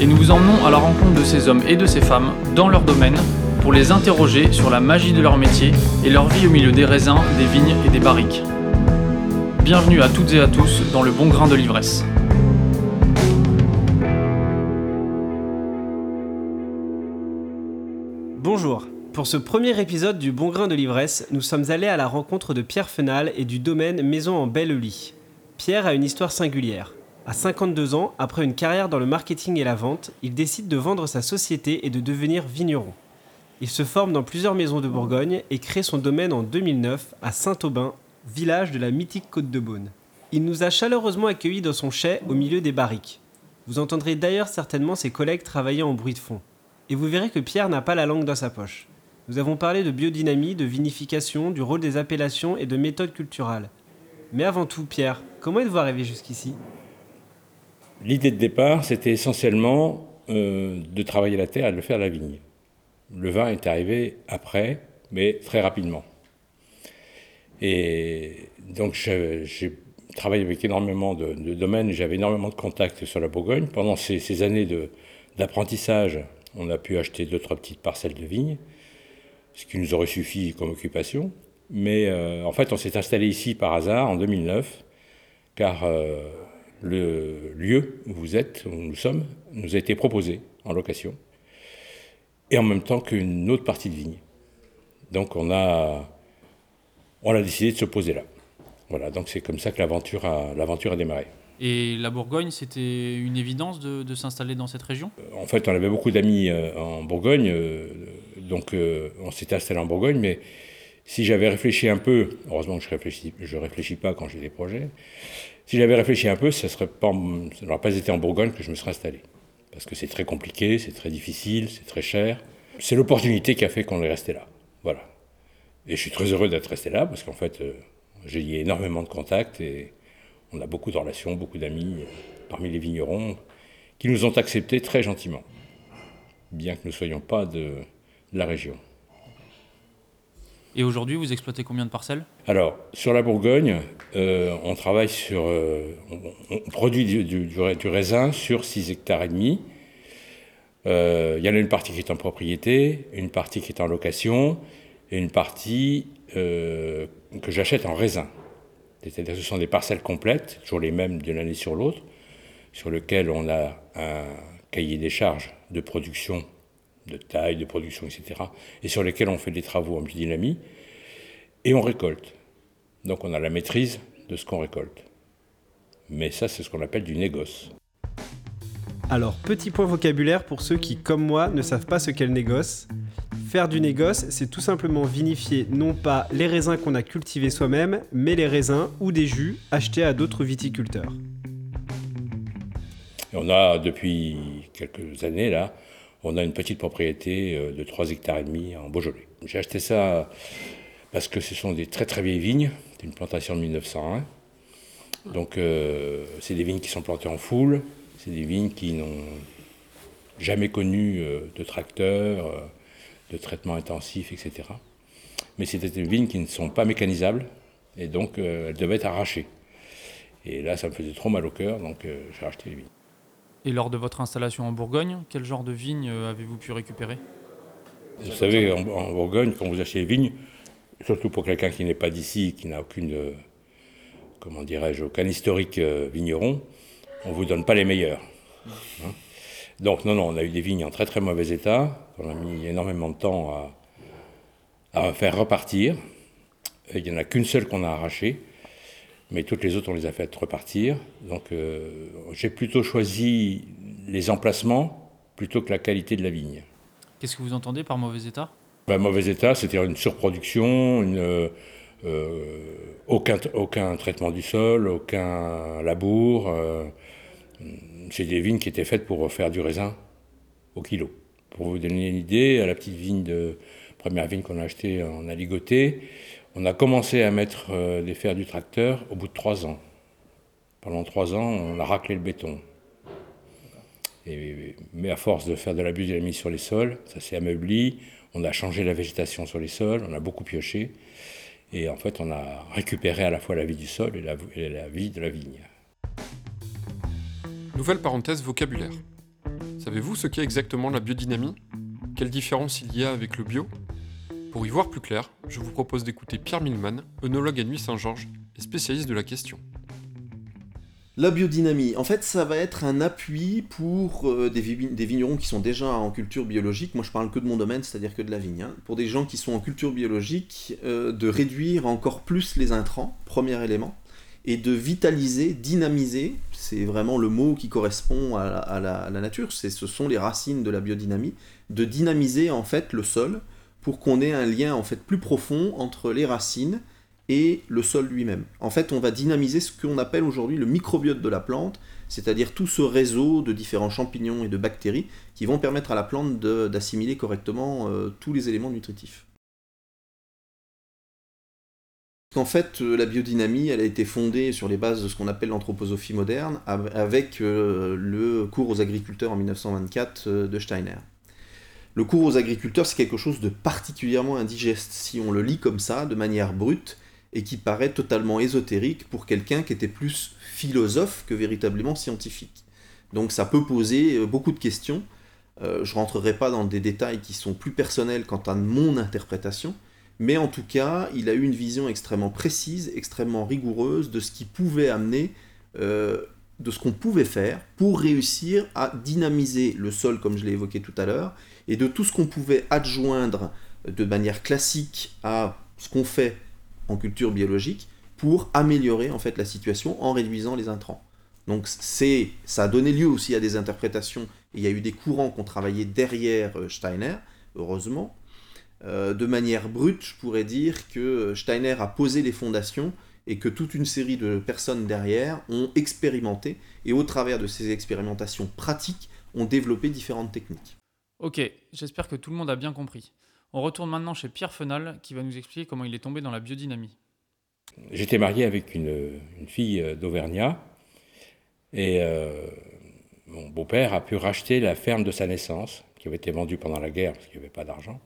et nous vous emmenons à la rencontre de ces hommes et de ces femmes dans leur domaine pour les interroger sur la magie de leur métier et leur vie au milieu des raisins, des vignes et des barriques. Bienvenue à toutes et à tous dans le bon grain de l'ivresse. Bonjour. Pour ce premier épisode du Bon Grain de l'Ivresse, nous sommes allés à la rencontre de Pierre Fenal et du domaine Maison en Belle-Lie. Pierre a une histoire singulière. À 52 ans, après une carrière dans le marketing et la vente, il décide de vendre sa société et de devenir vigneron. Il se forme dans plusieurs maisons de Bourgogne et crée son domaine en 2009 à Saint-Aubin, village de la mythique Côte de Beaune. Il nous a chaleureusement accueillis dans son chai au milieu des barriques. Vous entendrez d'ailleurs certainement ses collègues travailler en bruit de fond. Et vous verrez que Pierre n'a pas la langue dans sa poche. Nous avons parlé de biodynamie, de vinification, du rôle des appellations et de méthodes culturales. Mais avant tout, Pierre, comment êtes-vous arrivé jusqu'ici? L'idée de départ, c'était essentiellement euh, de travailler la terre et de le faire à la vigne. Le vin est arrivé après, mais très rapidement. Et donc j'ai travaillé avec énormément de, domaines, j'avais énormément de contacts sur la Bourgogne. Pendant ces, années d'apprentissage, on a pu acheter deux, trois petites parcelles de vignes, ce qui nous aurait suffi comme occupation. Mais euh, en fait, on s'est installé ici par hasard en 2009, car euh, le lieu où vous êtes, où nous sommes, nous a été proposé en location, et en même temps qu'une autre partie de vigne. Donc on a, on a décidé de se poser là. Voilà, donc c'est comme ça que l'aventure a, l'aventure a démarré. Et la Bourgogne, c'était une évidence de, de s'installer dans cette région? En fait, on avait beaucoup d'amis euh, en Bourgogne, euh, donc euh, on s'était installé en Bourgogne, mais si j'avais réfléchi un peu, heureusement que je réfléchis, je réfléchis pas quand j'ai des projets, si j'avais réfléchi un peu, ça n'aurait pas été en Bourgogne que je me serais installé. Parce que c'est très compliqué, c'est très difficile, c'est très cher. C'est l'opportunité qui a fait qu'on est resté là. Voilà. Et je suis très heureux d'être resté là, parce qu'en fait, euh, j'ai lié énormément de contacts et on a beaucoup de relations, beaucoup d'amis euh, parmi les vignerons qui nous ont acceptés très gentiment, bien que nous ne soyons pas de la région. Et aujourd'hui, vous exploitez combien de parcelles? Alors, sur la Bourgogne, euh, on travaille sur. euh, on, produit du, du- du ra- du raisin sur 6 hectares et demi. Euh, Il y en a une partie qui est en propriété, une partie qui est en location, et une partie que j'achète en raisin. C'est-à-dire que ce sont des parcelles complètes, toujours les mêmes d'une année sur l'autre, sur lesquelles on a un cahier des charges de production, de taille, de production, etc., et sur lesquelles on fait des travaux en biodynamie, et on récolte. Donc on a la maîtrise de ce qu'on récolte. Mais ça, c'est ce qu'on appelle du négoce. Alors, petit point vocabulaire pour ceux qui, comme moi, ne savent pas ce qu'est le négoce. Faire du négoce, c'est tout simplement vinifier non pas les raisins qu'on a cultivés soi-même, mais les raisins ou des jus achetés à d'autres viticulteurs. Et on a, depuis quelques années, là, on a une petite propriété euh, de 3 hectares et demi en Beaujolais. J'ai acheté ça parce que ce sont des très très vieilles vignes, c'est une plantation de 1901. Donc euh, c'est des vignes qui sont plantées en foule, c'est des vignes qui n'ont jamais connu euh, de tracteur, euh, de traitement intensif, etc. Mais c'était des vignes qui ne sont pas mécanisables et donc elles devaient être arrachées. Et là, ça me faisait trop mal au cœur, donc j'ai racheté les vignes. Et lors de votre installation en Bourgogne, quel genre de vignes euh, avez-vous pu récupérer? Vous savez, en, Bourgogne, quand vous achetez les vignes, surtout pour quelqu'un qui n'est pas d'ici, qui n'a aucune, euh, comment dirais-je, aucun historique euh, vigneron, on vous donne pas les meilleurs. Hein. Donc non, non, on a eu des vignes en très très mauvais état, on a mis énormément de temps à, faire repartir. Il n'y en a qu'une seule qu'on a arrachée, mais toutes les autres, on les a faites repartir. Donc euh, j'ai plutôt choisi les emplacements plutôt que la qualité de la vigne. Qu'est-ce que vous entendez par mauvais état? Bah, mauvais état, c'est-à-dire une surproduction, une, euh, euh, aucun, aucun traitement du sol, aucun labour. euh, c'est des vignes qui étaient faites pour faire du raisin au kilo. Pour vous donner une idée, à la petite vigne de première vigne qu'on a achetée en aligoté, on a commencé à mettre euh, des fers du tracteur au bout de trois ans. Pendant trois ans, on a raclé le béton. mais à force de faire de la biodynamie sur les sols, ça s'est ameubli, on a changé la végétation sur les sols, on a beaucoup pioché, et en fait on a récupéré à la fois la vie du sol et la vie de la vigne. Nouvelle parenthèse vocabulaire. Savez-vous ce qu'est exactement la biodynamie? Quelle différence il y a avec le bio? Pour y voir plus clair, je vous propose d'écouter Pierre Milman, œnologue à Nuit Saint-Georges et spécialiste de la question. La biodynamie, en fait, ça va être un appui pour euh, des, vignerons qui sont déjà en culture biologique. Moi, je parle que de mon domaine, c'est-à-dire que de la vigne. Hein. Pour des gens qui sont en culture biologique, euh, de réduire encore plus les intrants, premier élément, et de vitaliser, dynamiser. C'est vraiment le mot qui correspond à la, nature. ce sont les racines de la biodynamie. De dynamiser en fait le sol pour qu'on ait un lien en fait plus profond entre les racines et le sol lui-même. En fait, on va dynamiser ce qu'on appelle aujourd'hui le microbiote de la plante, c'est-à-dire tout ce réseau de différents champignons et de bactéries qui vont permettre à la plante d'assimiler correctement euh, tous les éléments nutritifs. En fait, euh, la biodynamie, elle a été fondée sur les bases de ce qu'on appelle l'anthroposophie moderne, avec euh, le cours aux agriculteurs en 1924 de Steiner. Le cours aux agriculteurs, c'est quelque chose de particulièrement indigeste. Si on le lit comme ça, de manière brute, et qui paraît totalement ésotérique pour quelqu'un qui était plus philosophe que véritablement scientifique. Donc ça peut poser euh, beaucoup de questions. Euh, je ne rentrerai pas dans des détails qui sont plus personnels quant à mon interprétation, mais en tout cas, il a eu une vision extrêmement précise, extrêmement rigoureuse de ce qui pouvait amener, euh, de ce qu'on pouvait faire pour réussir à dynamiser le sol, comme je l'ai évoqué tout à l'heure, et de tout ce qu'on pouvait adjoindre de manière classique à ce qu'on fait en culture biologique pour améliorer en fait la situation en réduisant les intrants. Donc c'est, ça a donné lieu aussi à des interprétations. Et il y a eu des courants qui ont travaillé derrière euh, Steiner, heureusement. Euh, de manière brute, je pourrais dire que Steiner a posé les fondations et que toute une série de personnes derrière ont expérimenté et au travers de ces expérimentations pratiques ont développé différentes techniques. Ok, j'espère que tout le monde a bien compris. On retourne maintenant chez Pierre Fenal qui va nous expliquer comment il est tombé dans la biodynamie. J'étais marié avec une, fille euh, d'Auvergnat et euh, mon beau-père a pu racheter la ferme de sa naissance qui avait été vendue pendant la guerre parce qu'il n'y avait pas d'argent.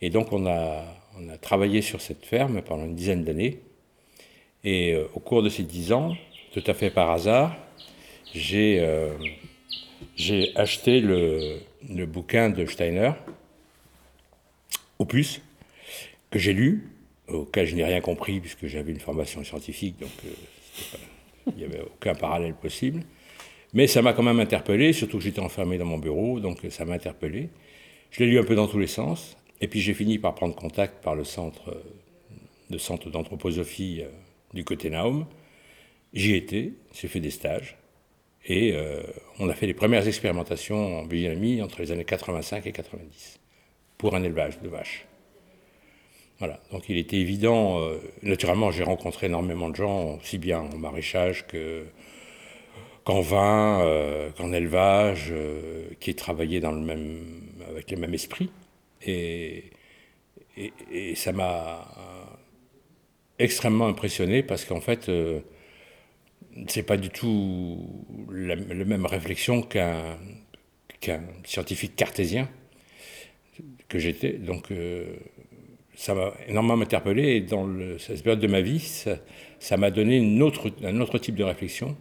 Et donc on a, travaillé sur cette ferme pendant une dizaine d'années. Et euh, au cours de ces dix ans, tout à fait par hasard, j'ai acheté le, le, bouquin de Steiner, opus que j'ai lu, auquel je n'ai rien compris puisque j'avais une formation scientifique, donc euh, il n'y avait aucun parallèle possible. Mais ça m'a quand même interpellé, surtout que j'étais enfermé dans mon bureau, donc ça m'a interpellé. Je l'ai lu un peu dans tous les sens, et puis j'ai fini par prendre contact par le centre de centre d'anthroposophie euh, du côté Naum. J'y étais, j'ai fait des stages, et euh, on a fait les premières expérimentations en biodynamie entre les années 85 et 90 pour un élevage de vaches. Voilà, donc il était évident, euh, naturellement j'ai rencontré énormément de gens, aussi bien en maraîchage que, qu'en vin, euh, qu'en élevage, qui travaillaient avec le même esprit. Et, ça m'a extrêmement impressionné parce qu'en fait, c'est pas du tout la, même réflexion qu'un, qu'un scientifique cartésien que j'étais. Donc euh, ça m'a énormément interpellé et dans cette période de ma vie, ça m'a donné une autre, un autre type de réflexion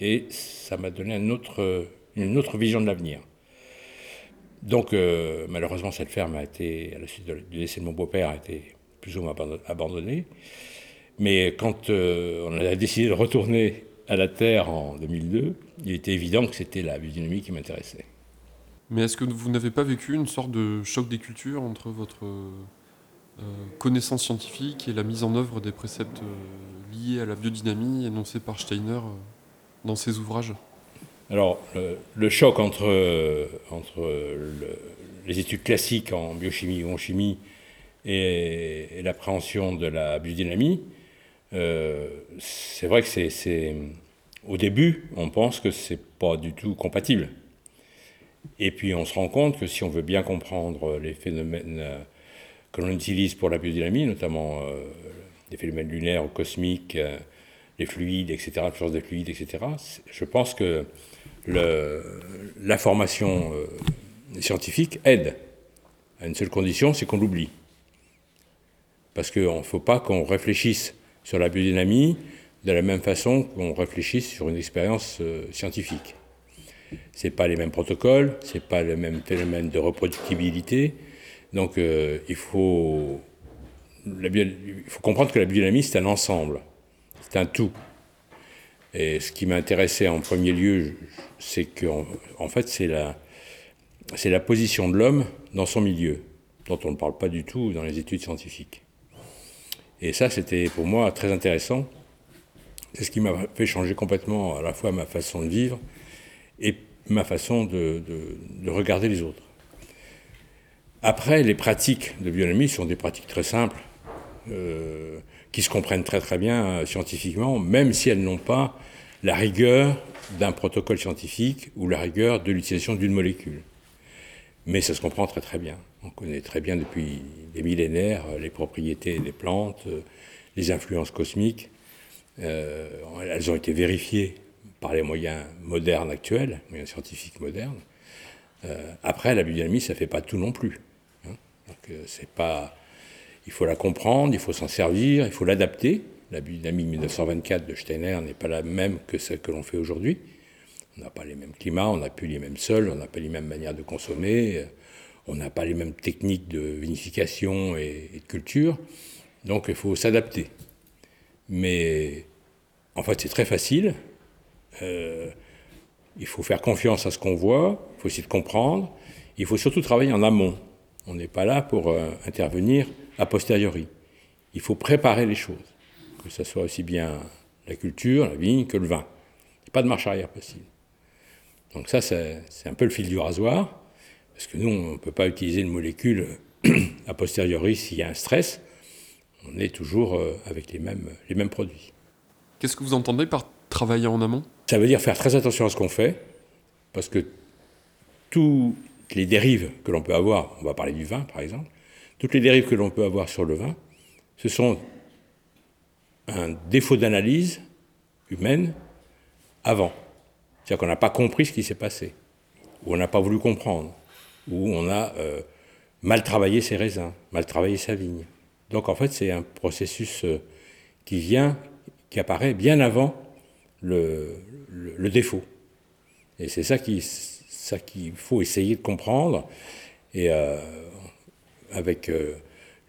et ça m'a donné un autre, une autre vision de l'avenir. Donc euh, malheureusement cette ferme a été, à la suite du décès de mon beau-père, a été plus ou moins abandonnée. Mais quand euh, on a décidé de retourner à la Terre en 2002, il était évident que c'était la biodynamie qui m'intéressait. Mais est-ce que vous n'avez pas vécu une sorte de choc des cultures entre votre euh, connaissance scientifique et la mise en œuvre des préceptes euh, liés à la biodynamie énoncés par Steiner euh, dans ses ouvrages? Alors, le, choc entre, entre les études classiques en biochimie ou en chimie et, l'appréhension de la biodynamie, c'est vrai que c'est, au début, on pense que c'est pas du tout compatible. Et puis on se rend compte que si on veut bien comprendre les phénomènes euh, que l'on utilise pour la biodynamie, notamment euh, les phénomènes lunaires ou cosmiques, euh, les fluides, etc., la puissance des fluides, etc., je pense que l'information scientifique aide à une seule condition, c'est qu'on l'oublie. Parce qu'il ne faut pas qu'on réfléchisse sur la biodynamie de la même façon qu'on réfléchisse sur une expérience scientifique. Ce pas les mêmes protocoles, ce pas le même phénomène de reproductibilité. Donc euh, il, faut, comprendre que la biodynamie, c'est un ensemble, c'est un tout. Et ce qui m'intéressait en premier lieu, c'est que fait, c'est la position de l'homme dans son milieu, dont on ne parle pas du tout dans les études scientifiques. Et ça, c'était pour moi très intéressant. C'est ce qui m'a fait changer complètement à la fois ma façon de vivre et ma façon de, regarder les autres. Après, les pratiques de bionomie sont des pratiques très simples, euh, qui se comprennent très très bien euh, scientifiquement, même si elles n'ont pas la rigueur d'un protocole scientifique ou la rigueur de l'utilisation d'une molécule. Mais ça se comprend très très bien. On connaît très bien depuis des millénaires euh, les propriétés des plantes, les influences cosmiques. Elles ont été vérifiées par les moyens modernes actuels, moyens scientifiques modernes. Euh, après, la biodynamie, ça ne fait pas tout non plus. Hein. Donc, euh, c'est pas, il faut la comprendre, il faut s'en servir, il faut l'adapter. La biodynamie de 1924 de Steiner n'est pas la même que celle que l'on fait aujourd'hui. On n'a pas les mêmes climats, on n'a plus les mêmes sols, on n'a pas les mêmes manières de consommer, on n'a pas les mêmes techniques de vinification et, et de culture. Donc il faut s'adapter. Mais en fait, c'est très facile. Euh, il faut faire confiance à ce qu'on voit, il faut essayer de comprendre, il faut surtout travailler en amont. On n'est pas là pour euh, intervenir a posteriori. Il faut préparer les choses, que ce soit aussi bien la culture, la vigne que le vin. A pas de marche arrière possible. Donc ça, c'est un peu le fil du rasoir, parce que nous, on ne peut pas utiliser une molécule a posteriori s'il y a un stress. On est toujours euh, avec les mêmes produits. Qu'est-ce que vous entendez par travailler en amont? Ça veut dire faire très attention à ce qu'on fait, parce que toutes les dérives que l'on peut avoir, on va parler du vin par exemple, toutes les dérives que l'on peut avoir sur le vin, ce sont un défaut d'analyse humaine avant. C'est-à-dire qu'on n'a pas compris ce qui s'est passé, ou on n'a pas voulu comprendre, ou on a euh, mal travaillé ses raisins, mal travaillé sa vigne. Donc en fait, c'est un processus euh, qui vient, qui apparaît bien avant le, défaut. Et c'est ça qu'il faut essayer de comprendre. Et euh, avec euh,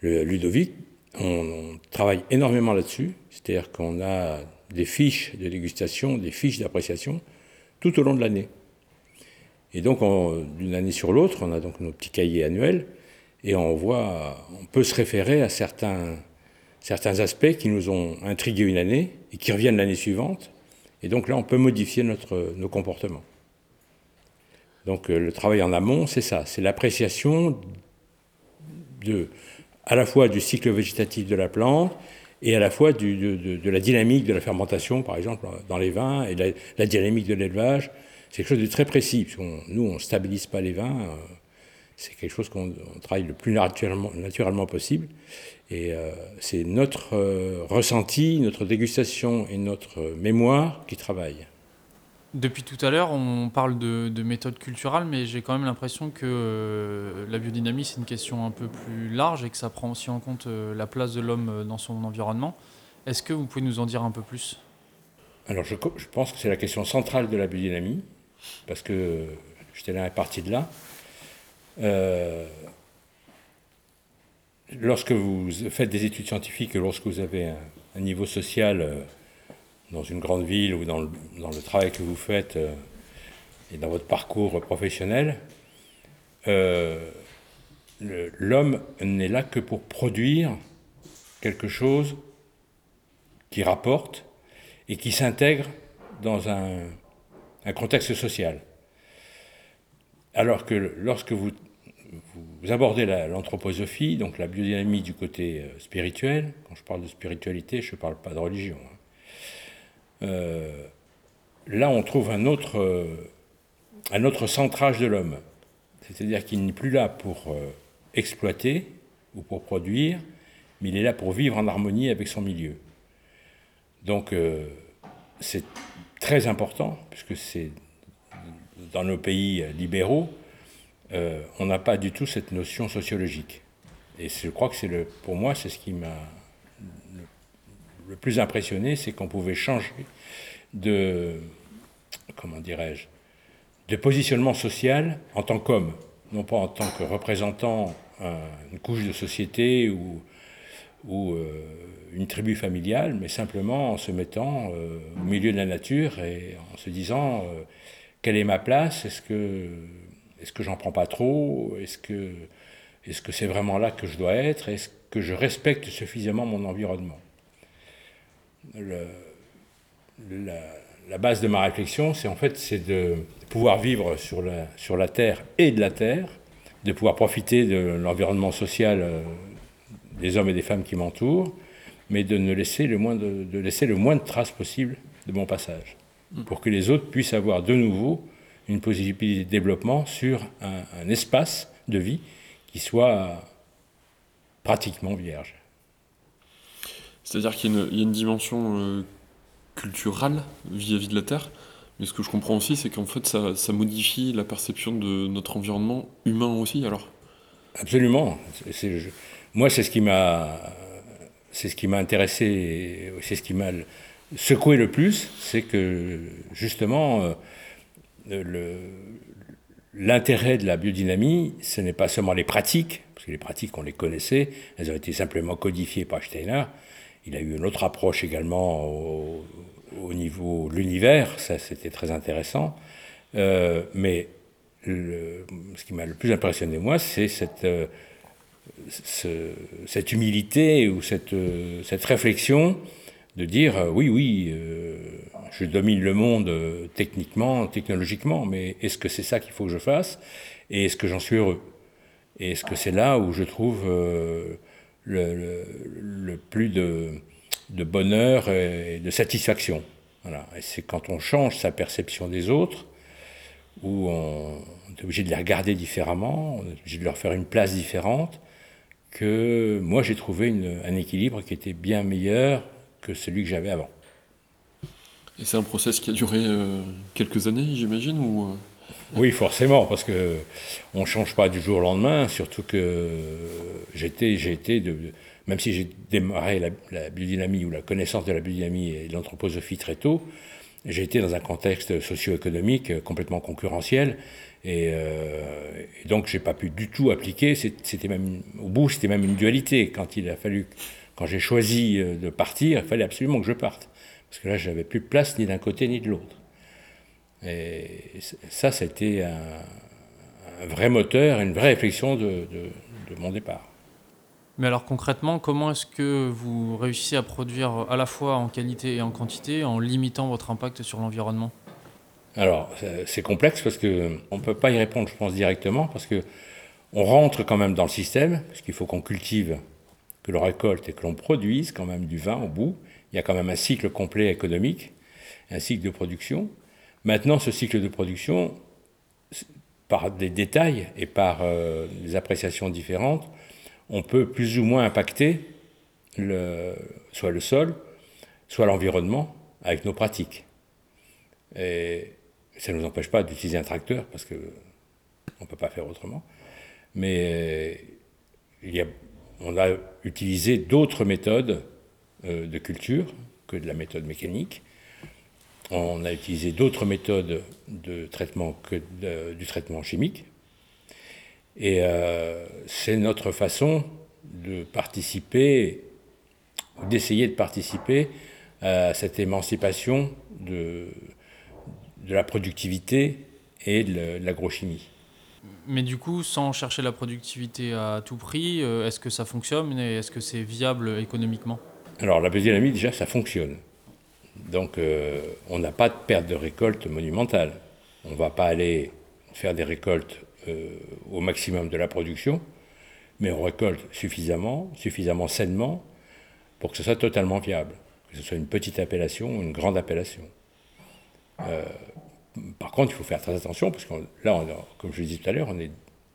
Ludovic, on, travaille énormément là-dessus. C'est-à-dire qu'on a des fiches de dégustation, des fiches d'appréciation tout au long de l'année. Et donc, d'une année sur l'autre, on a donc nos petits cahiers annuels et on voit, on peut se référer à certains, certains aspects qui nous ont intrigués une année et qui reviennent l'année suivante et donc là, on peut modifier notre, nos comportements. Donc euh, le travail en amont, c'est ça, c'est l'appréciation de, à la fois du cycle végétatif de la plante et à la fois du, de, la dynamique de la fermentation, par exemple, dans les vins, et la, dynamique de l'élevage. C'est quelque chose de très précis, parce nous, on ne stabilise pas les vins, euh, c'est quelque chose qu'on travaille le plus naturellement, naturellement possible. Et euh, c'est notre euh, ressenti, notre dégustation et notre mémoire qui travaillent. Depuis tout à l'heure, on parle de, de méthode culturelle, mais j'ai quand même l'impression que euh, la biodynamie, c'est une question un peu plus large et que ça prend aussi en compte la place de l'homme dans son environnement. Est-ce que vous pouvez nous en dire un peu plus? Alors, je, je, pense que c'est la question centrale de la biodynamie, parce que j'étais là parti de là. Lorsque vous faites des études scientifiques lorsque vous avez un, niveau social euh, dans une grande ville ou dans le, travail que vous faites euh, et dans votre parcours professionnel, euh, l'homme n'est là que pour produire quelque chose qui rapporte et qui s'intègre dans un contexte social. Alors que lorsque vous vous abordez l'anthroposophie, donc la biodynamie du côté euh, spirituel. Quand je parle de spiritualité, je ne parle pas de religion. Hein. Euh, là, on trouve un autre, euh, un autre centrage de l'homme. C'est-à-dire qu'il n'est plus là pour exploiter ou pour produire, mais il est là pour vivre en harmonie avec son milieu. Donc c'est très important, puisque c'est dans nos pays libéraux, euh, on n'a pas du tout cette notion sociologique. Et je crois que pour moi, c'est ce qui m'a le, plus impressionné, c'est qu'on pouvait changer de, comment dirais-je, de positionnement social en tant qu'homme, non pas en tant que représentant une couche de société ou, euh, une tribu familiale, mais simplement en se mettant euh, au milieu de la nature et en se disant euh, quelle est ma place, est-ce que, est-ce que j'en prends pas trop, est-ce que, est-ce que c'est vraiment là que je dois être, est-ce que je respecte suffisamment mon environnement? La, base de ma réflexion, c'est en fait de pouvoir vivre sur la, sur la terre et de la terre, de pouvoir profiter de l'environnement social euh, des hommes et des femmes qui m'entourent, mais de ne laisser le moins de, de, laisser le moins de traces possible de mon passage, pour que les autres puissent avoir de nouveau une possibilité de développement sur un, un espace de vie qui soit pratiquement vierge. C'est-à-dire qu'il y, y, a une dimension euh, culturelle vis-à-vis -vis de la Terre, mais ce que je comprends aussi, c'est qu'en fait, ça, ça, modifie la perception de notre environnement humain aussi, alors Absolument. Je, moi, c'est ce qui m'a, c'est ce qui m'a intéressé, c'est ce qui m'a secoué le plus, c'est que justement, euh, l'intérêt de la biodynamie, ce n'est pas seulement les pratiques, parce que les pratiques, on les connaissait, elles ont été simplement codifiées par Steiner. Il a eu une autre approche également au, au niveau de l'univers, ça c'était très intéressant. Euh, mais ce qui m'a le plus impressionné, moi, c'est cette, euh, ce, cette humilité ou cette, cette réflexion de dire euh, oui, oui, euh, je domine le monde euh, techniquement, technologiquement, mais est-ce que c'est ça qu'il faut que je fasse Et est-ce que j'en suis heureux Et est-ce que c'est là où je trouve le, plus de, bonheur et de satisfaction voilà. Et c'est quand on change sa perception des autres, où on est obligé de les regarder différemment, on est obligé de leur faire une place différente, que moi j'ai trouvé un équilibre qui était bien meilleur que celui que j'avais avant. Et c'est un process qui a duré euh, quelques années, j'imagine ou... euh, Oui, forcément, parce que on change pas du jour au lendemain, surtout que j'étais, j'ai été, de, même si j'ai démarré la, la, biodynamie ou la connaissance de la biodynamie et de l'anthroposophie très tôt, j'ai été dans un contexte socio-économique complètement concurrentiel, et, euh, et donc j'ai pas pu du tout appliquer. C'était même au bout, c'était même une dualité. Quand il a fallu, quand j'ai choisi de partir, il fallait absolument que je parte, parce que là, j'avais plus de place ni d'un côté ni de l'autre. Et ça, c'était un, un, vrai moteur, une vraie réflexion de, de, de, mon départ. Mais alors concrètement, comment est-ce que vous réussissez à produire à la fois en qualité et en quantité en limitant votre impact sur l'environnement? Alors, c'est complexe parce qu'on ne peut pas y répondre, je pense, directement, parce que on rentre quand même dans le système, parce qu'il faut qu'on cultive, que l'on récolte et que l'on produise quand même du vin au bout. Il y a quand même un cycle complet économique, un cycle de production. Maintenant, ce cycle de production, par des détails et par euh, des appréciations différentes, on peut plus ou moins impacter soit le sol, soit l'environnement avec nos pratiques. Et ça ne nous empêche pas d'utiliser un tracteur parce que on ne peut pas faire autrement. Mais il y a, on a utilisé d'autres méthodes euh, de culture que de la méthode mécanique on a utilisé d'autres méthodes de traitement que du traitement chimique. Et euh, c'est notre façon de participer, d'essayer de participer à cette émancipation de la productivité et de l'agrochimie. Mais du coup, sans chercher la productivité à tout prix, euh, est-ce que ça fonctionne et est-ce que c'est viable économiquement? Alors la biodynamie, déjà, ça fonctionne. Donc euh, on n'a pas de perte de récolte monumentale. On ne va pas aller faire des récoltes euh, au maximum de la production, mais on récolte suffisamment, suffisamment sainement, pour que ce soit totalement viable, que ce soit une petite appellation ou une grande appellation. Par contre, il faut faire très attention, parce que là, comme je le disais tout à l'heure, on est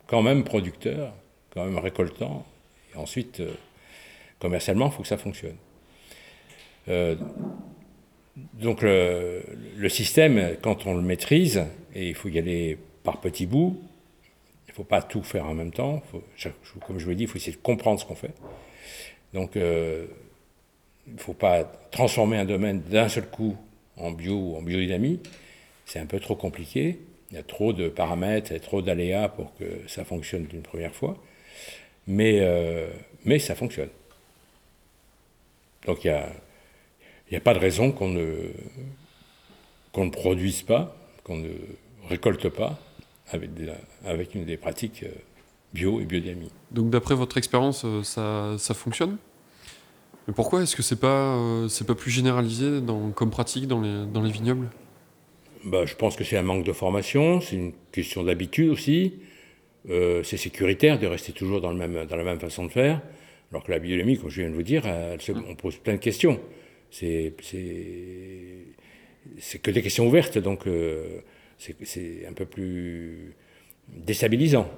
quand même producteur, quand même récoltant, et ensuite, euh, commercialement, il faut que ça fonctionne. Euh, donc le, système, quand on le maîtrise, et il faut y aller par petits bouts, il ne faut pas tout faire en même temps, comme je vous l'ai dit, il faut essayer de comprendre ce qu'on fait. Donc euh, il ne faut pas transformer un domaine d'un seul coup en bio ou en biodynamie, c'est un peu trop compliqué, il y a trop de paramètres et trop d'aléas pour que ça fonctionne d'une première fois, mais, euh, mais ça fonctionne. Donc il n'y a, a, pas de raison qu'on ne, qu'on ne produise pas, qu'on ne récolte pas avec avec une des pratiques euh, bio et biodynamie. Donc d'après votre expérience, euh, ça, ça, fonctionne? Mais pourquoi est-ce que c'est pas, pas plus généralisé comme pratique dans les, dans les vignobles? Bah, Je pense que c'est un manque de formation, c'est une question d'habitude aussi. Euh, c'est sécuritaire de rester toujours dans, le même, dans la même façon de faire, alors que la biodynamie, comme je viens de vous dire, on pose plein de questions. C'est que des questions ouvertes, donc euh, c'est un peu plus déstabilisant.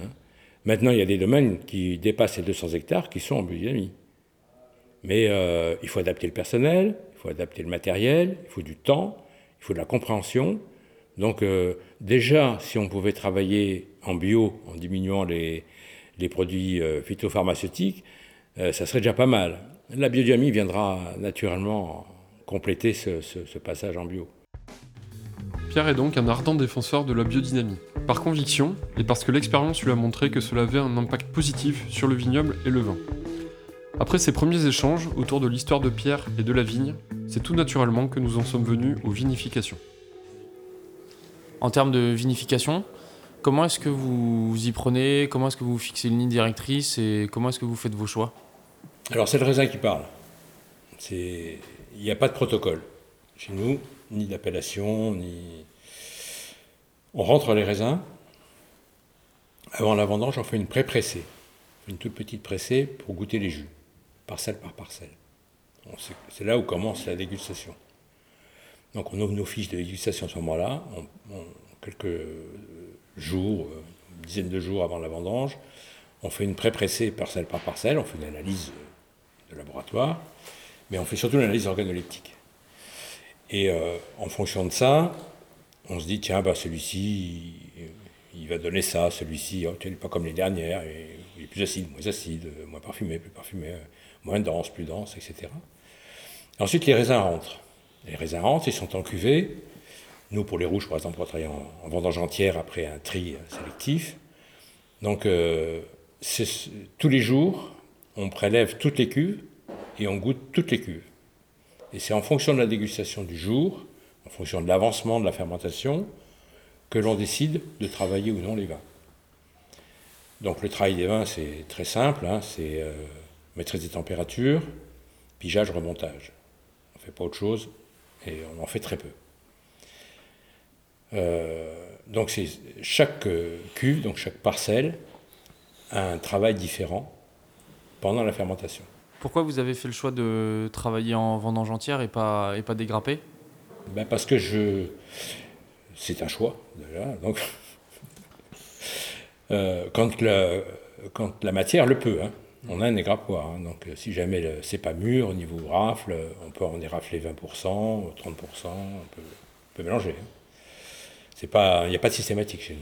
Hein. Maintenant, il y a des domaines qui dépassent les 200 hectares qui sont en biodynamie. Mais euh, il faut adapter le personnel, il faut adapter le matériel, il faut du temps, il faut de la compréhension. Donc euh, déjà, si on pouvait travailler en bio en diminuant les, les produits euh, phytopharmaceutiques, euh, ça serait déjà pas mal. La biodynamie viendra naturellement compléter ce, ce, passage en bio. Pierre est donc un ardent défenseur de la biodynamie, par conviction et parce que l'expérience lui a montré que cela avait un impact positif sur le vignoble et le vin. Après ces premiers échanges autour de l'histoire de Pierre et de la vigne, c'est tout naturellement que nous en sommes venus aux vinifications. En termes de vinification, comment est-ce que vous y prenez? Comment est-ce que vous fixez une ligne directrice Et comment est-ce que vous faites vos choix? Alors c'est le raisin qui parle. Il n'y a pas de protocole chez nous, ni d'appellation, ni... On rentre les raisins. Avant la vendange, on fait une pré-pressée. Une toute petite pressée pour goûter les jus parcelle par parcelle. C'est là où commence la dégustation. Donc on ouvre nos fiches de dégustation à ce moment-là, quelques jours, euh, une dizaine de jours avant la vendange. On fait une pré-pressée parcelle par parcelle, on fait une analyse de laboratoire, mais on fait surtout une analyse organoleptique. Et euh, en fonction de ça, on se dit, tiens, bah, celui-ci, il, va donner ça, celui-ci, oh, il n'est pas comme les dernières, il est plus acide, moins acide, moins parfumé, plus parfumé moins dense, plus dense, etc. ensuite, les raisins rentrent. Les raisins rentrent, ils sont en cuvée. Nous, pour les rouges, par exemple, on travaille en, vendange entière après un tri sélectif. Donc, euh, tous les jours, on prélève toutes les cuves et on goûte toutes les cuves. Et c'est en fonction de la dégustation du jour, en fonction de l'avancement de la fermentation, que l'on décide de travailler ou non les vins. Donc le travail des vins, c'est très simple, hein, c'est euh, maîtrise des températures, pigeage, remontage. On ne fait pas autre chose et on en fait très peu. Euh, donc c'est chaque euh, cuve, donc chaque parcelle, a un travail différent pendant la fermentation. Pourquoi vous avez fait le choix de travailler en vendange entière et pas, et pas dégrappé ben Parce que je... c'est un choix, déjà. Donc, euh, quand, la, quand la matière le peut. Hein. On a un égrappoir, hein. donc euh, si jamais c'est pas mûr au niveau rafle, on peut en érafler 20%, 30%, on peut, mélanger. Hein. Il n'y a pas de systématique chez nous.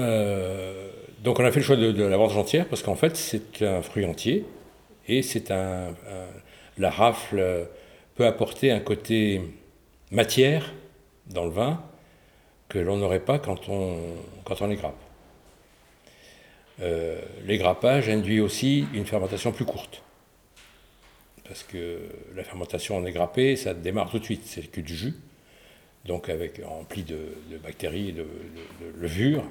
Euh, donc on a fait le choix de, la vendange entière parce qu'en fait c'est un fruit entier et c'est un, la rafle peut apporter un côté matière dans le vin que l'on n'aurait pas quand on, quand. Euh, les grappages induit aussi une fermentation plus courte. Parce que la fermentation en égrappé, ça démarre tout de suite, c'est que du jus, donc avec rempli de, bactéries et de, levures.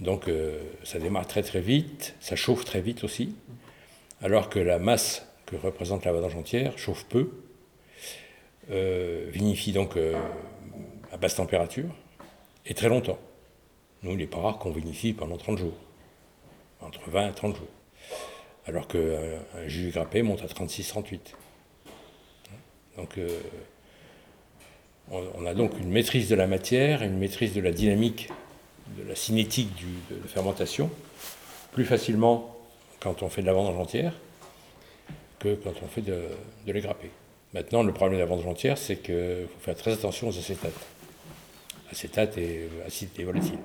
Donc euh, ça démarre très très vite, ça chauffe très vite aussi, alors que la masse que représente la vendange entière chauffe peu, euh, vinifie donc à basse température et très longtemps. Nous, il n'est pas rare qu'on vinifie pendant 30 jours entre 20 et 30 jours. Alors qu'un euh, jus grappé monte à 36-38. Donc euh, On, a donc une maîtrise de la matière, une maîtrise de la dynamique, de la cinétique de la fermentation, plus facilement quand on fait de la vendange entière que quand on fait de, de l'égrappé. Maintenant, le problème de la vendange entière, c'est qu'il faut faire très attention aux acétates. Acétate et acidité volatile,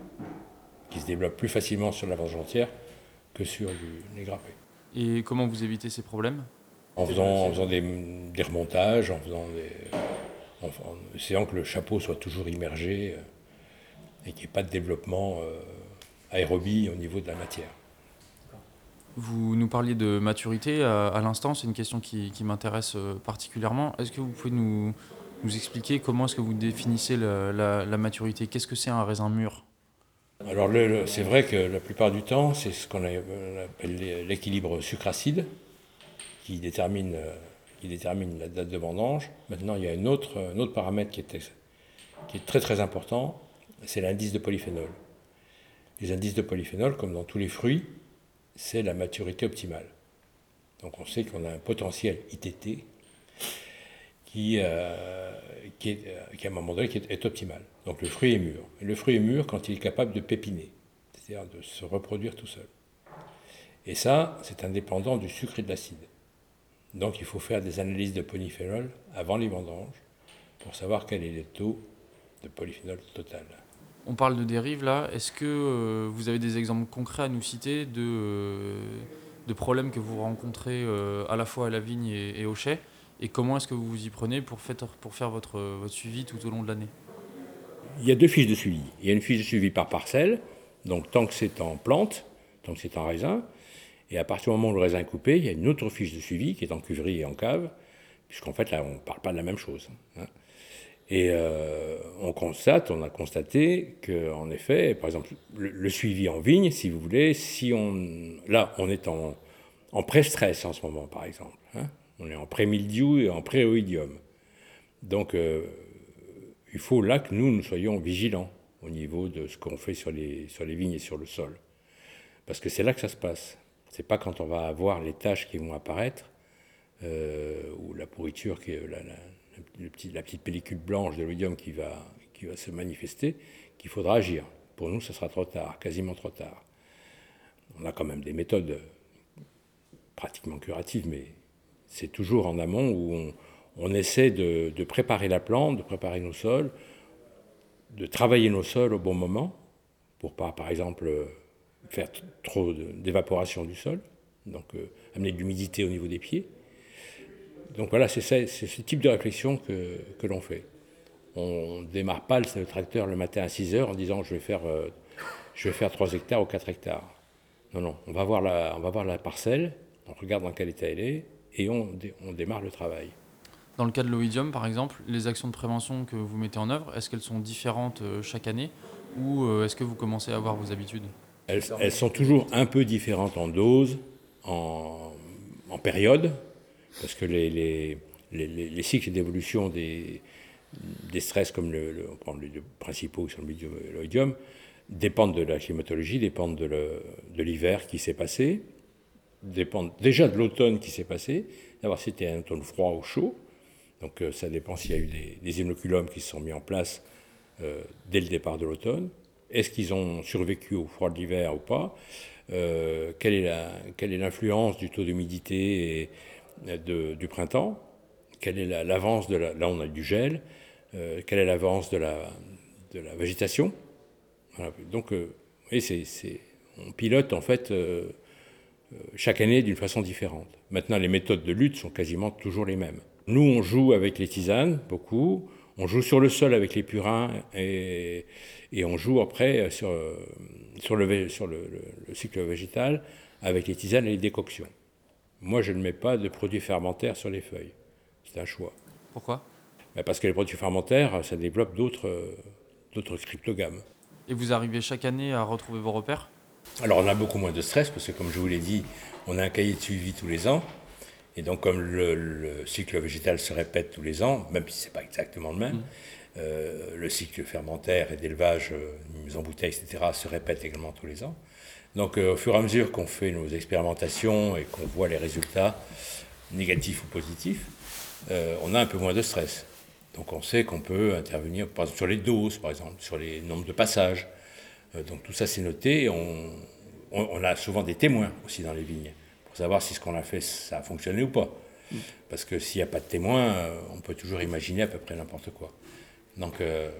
qui se développent plus facilement sur la vendange entière que sur l'égrappé. Et comment vous évitez ces problèmes? En faisant, faisant des, remontages, en faisant des, essayant que le chapeau soit toujours immergé euh, et qu'il n'y ait pas de développement euh, aérobie au niveau de la matière. Vous nous parliez de maturité à, l'instant, c'est une question qui, m'intéresse euh, particulièrement. Est-ce que vous pouvez nous, nous expliquer comment est-ce que vous définissez la, maturité? Qu'est-ce que c'est un raisin mûr? Alors c'est vrai que la plupart du temps, c'est ce qu'on appelle l'équilibre détermine, euh, qui détermine la date de vendange. Maintenant, il y a un autre, un autre paramètre qui est, qui est très très important, c'est l'indice de polyphénol. Les indices de polyphénol, comme dans tous les fruits, c'est la maturité optimale. Donc on sait qu'on a un potentiel ITT qui, euh, qui, est, euh, qui, à un moment donné qui est, optimal. Donc le fruit est mûr. Le fruit est mûr quand il est capable de pépiner, c'est-à-dire de se reproduire tout seul. Et ça, c'est indépendant du sucre et de l'acide. Donc il faut faire des analyses de polyphénol avant les vendanges pour savoir quel est le taux de polyphénol total. On parle de dérive là. Est-ce que euh, vous avez des exemples concrets à nous citer de, problèmes que vous rencontrez à la fois à la vigne et, au chai? Et comment est-ce que vous vous y prenez pour, faire votre, suivi tout au long de l'année? Il y a deux fiches de suivi. Il y a une fiche de suivi par parcelle, donc tant que c'est en plante, tant que c'est en raisin. Et à partir du moment où le raisin est coupé, il y a une autre fiche de suivi qui est en cuverie et en cave, puisqu'en fait là on ne parle pas de la même chose. Hein. Et euh, on constate, on a constaté qu'en effet, par exemple, le, suivi en vigne, si vous voulez, si on, là, on est en pré-stress en ce moment, par exemple. On est en pré-mildiou et en pré-oïdium. Donc, euh, il faut là que nous, soyons vigilants au niveau de ce qu'on fait sur les, vignes et sur le sol. Parce que c'est là que ça se passe. C'est pas quand on va avoir les taches qui vont apparaître, euh, ou la pourriture la petite pellicule blanche de l'oïdium qui va, qui va se manifester, qu'il faudra agir. Pour nous, ce sera trop tard, quasiment trop tard. On a quand même des méthodes pratiquement curatives, mais c'est toujours en amont où on, essaie de, préparer la plante, de préparer nos sols, de travailler nos sols au bon moment, pour pas, par exemple, faire trop d'évaporation du sol, donc euh, amener de l'humidité au niveau des pieds. Donc voilà, c'est ce type de réflexion que, l'on fait. On ne démarre pas le, tracteur le matin à 6 heures en disant je vais faire, euh, je vais faire 3 hectares ou 4 hectares. Non, non, on va voir on va voir la parcelle, on regarde dans quel état elle est et on, on démarre le travail. Dans le cas de l'oïdium, par exemple, les actions de prévention que vous mettez en œuvre, est-ce qu'elles sont différentes euh, chaque année ou euh, est-ce que vous commencez à avoir vos habitudes? Elles, elles, sont toujours un peu différentes en dose, en, en période, parce que les, les, les, cycles d'évolution des, des, stress, comme le, le, on prend les principaux sur l'oïdium, dépendent de la climatologie, dépendent de l'hiver qui s'est passé, dépendent déjà de l'automne qui s'est passé, d'avoir si c'était un automne froid ou chaud. Donc euh, ça dépend s'il y a eu des, des, inoculums qui se sont mis en place euh, dès le départ de l'automne. Est-ce qu'ils ont survécu au froid de l'hiver ou pas? Euh, Quelle est l'influence du taux d'humidité du printemps, quelle est l'avance de la, là on a du gel, quelle est l'avance de la, végétation? Donc, on pilote en fait chaque année d'une façon différente. Maintenant, les méthodes de lutte sont quasiment toujours les mêmes. Nous, on joue avec les tisanes, beaucoup. On joue sur le sol avec les purins et, et on joue après sur, sur, le, sur le, le, cycle végétal avec les tisanes et les décoctions. Moi, je ne mets pas de produits fermentaires sur les feuilles. C'est un choix. Pourquoi? Ben, Parce que les produits fermentaires, ça développe d'autres cryptogames. Et vous arrivez chaque année à retrouver vos repères? Alors, on a beaucoup moins de stress parce que, comme je vous l'ai dit, on a un cahier de suivi tous les ans. Et donc, comme le, cycle végétal se répète tous les ans, même si ce n'est pas exactement le même, mmh. euh, le cycle fermentaire et d'élevage, euh, mise en bouteille, etc., se répète également tous les ans. Donc euh, au fur et à mesure qu'on fait nos expérimentations et qu'on voit les résultats, négatifs ou positifs, euh, on a un peu moins de stress. Donc on sait qu'on peut intervenir par exemple, sur les doses, par exemple, sur les nombres de passages. Euh, donc tout ça c'est noté. On, a souvent des témoins aussi dans les vignes pour savoir si ce qu'on a fait ça a fonctionné ou pas. Parce que s'il n'y a pas de témoins, euh, on peut toujours imaginer à peu près n'importe quoi. Donc euh,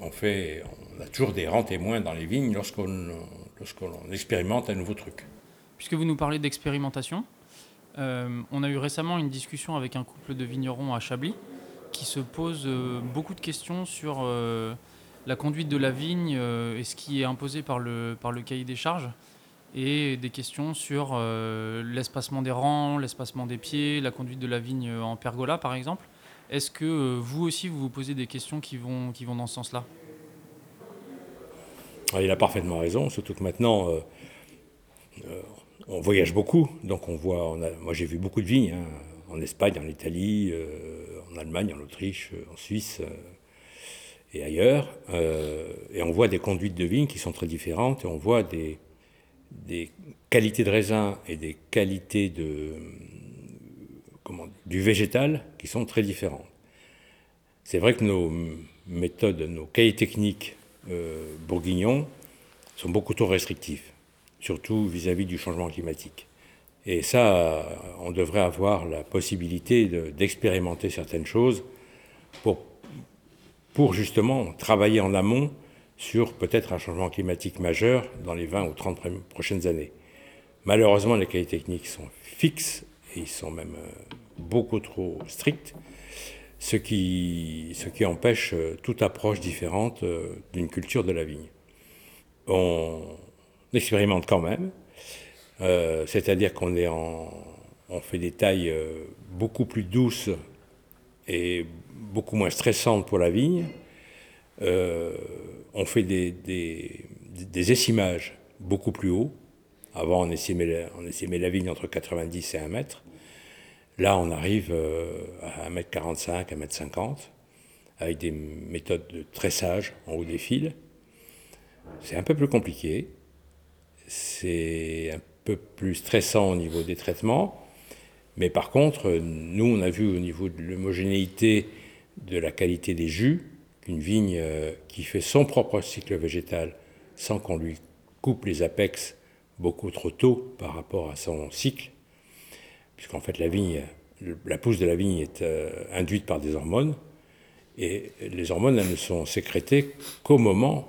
on, fait, on a toujours des rangs témoins dans les vignes lorsqu'on lorsqu'on expérimente un nouveau truc. Puisque vous nous parlez d'expérimentation, on a eu récemment une discussion avec un couple de vignerons à Chablis qui se pose beaucoup de questions sur la conduite de la vigne et ce qui est imposé par le, par le cahier des charges, et des questions sur l'espacement des rangs, l'espacement des pieds, la conduite de la vigne en pergola par exemple. Est-ce que vous aussi vous vous posez des questions qui vont, dans ce sens-là? Ah, Il a parfaitement raison, surtout que maintenant on voyage beaucoup, donc on voit, moi j'ai vu beaucoup de vignes, hein, en Espagne, en Italie, euh, en Allemagne, en Autriche, euh, en Suisse euh, et ailleurs, et on voit des conduites de vignes qui sont très différentes, et on voit des, qualités de raisin et des qualités de, du végétal qui sont très différentes. C'est vrai que nos méthodes, nos cahiers techniques bourguignons sont beaucoup trop restrictifs surtout vis-à-vis du changement climatique. Et ça, on devrait avoir la possibilité d'expérimenter certaines choses pour, pour justement travailler en amont sur peut-être un changement climatique majeur dans les 20 ou 30 prochaines années. Malheureusement, les cahiers techniques sont fixes et ils sont même euh, beaucoup trop stricts, ce qui, ce qui empêche euh, toute approche différente euh, d'une culture de la vigne. On, expérimente quand même. C'est-à-dire qu'on est en, on fait des tailles beaucoup plus douces et beaucoup moins stressantes pour la vigne. Euh, on fait des, des, essimages beaucoup plus hauts. Avant, on essimait, on essimait la vigne entre 90 et 1 mètre. Là, on arrive à 1m45, 1m50, avec des méthodes de tressage en haut des fils. C'est un peu plus compliqué c'est un peu plus stressant au niveau des traitements. Mais par contre, nous, on a vu au niveau de l'homogénéité de la qualité des jus, qu'une vigne euh, qui fait son propre cycle végétal sans qu'on lui coupe les apex beaucoup trop tôt par rapport à son cycle, puisqu'en fait la vigne, la pousse de la vigne est euh, induite par des hormones, et les hormones, ne sont sécrétées qu'au moment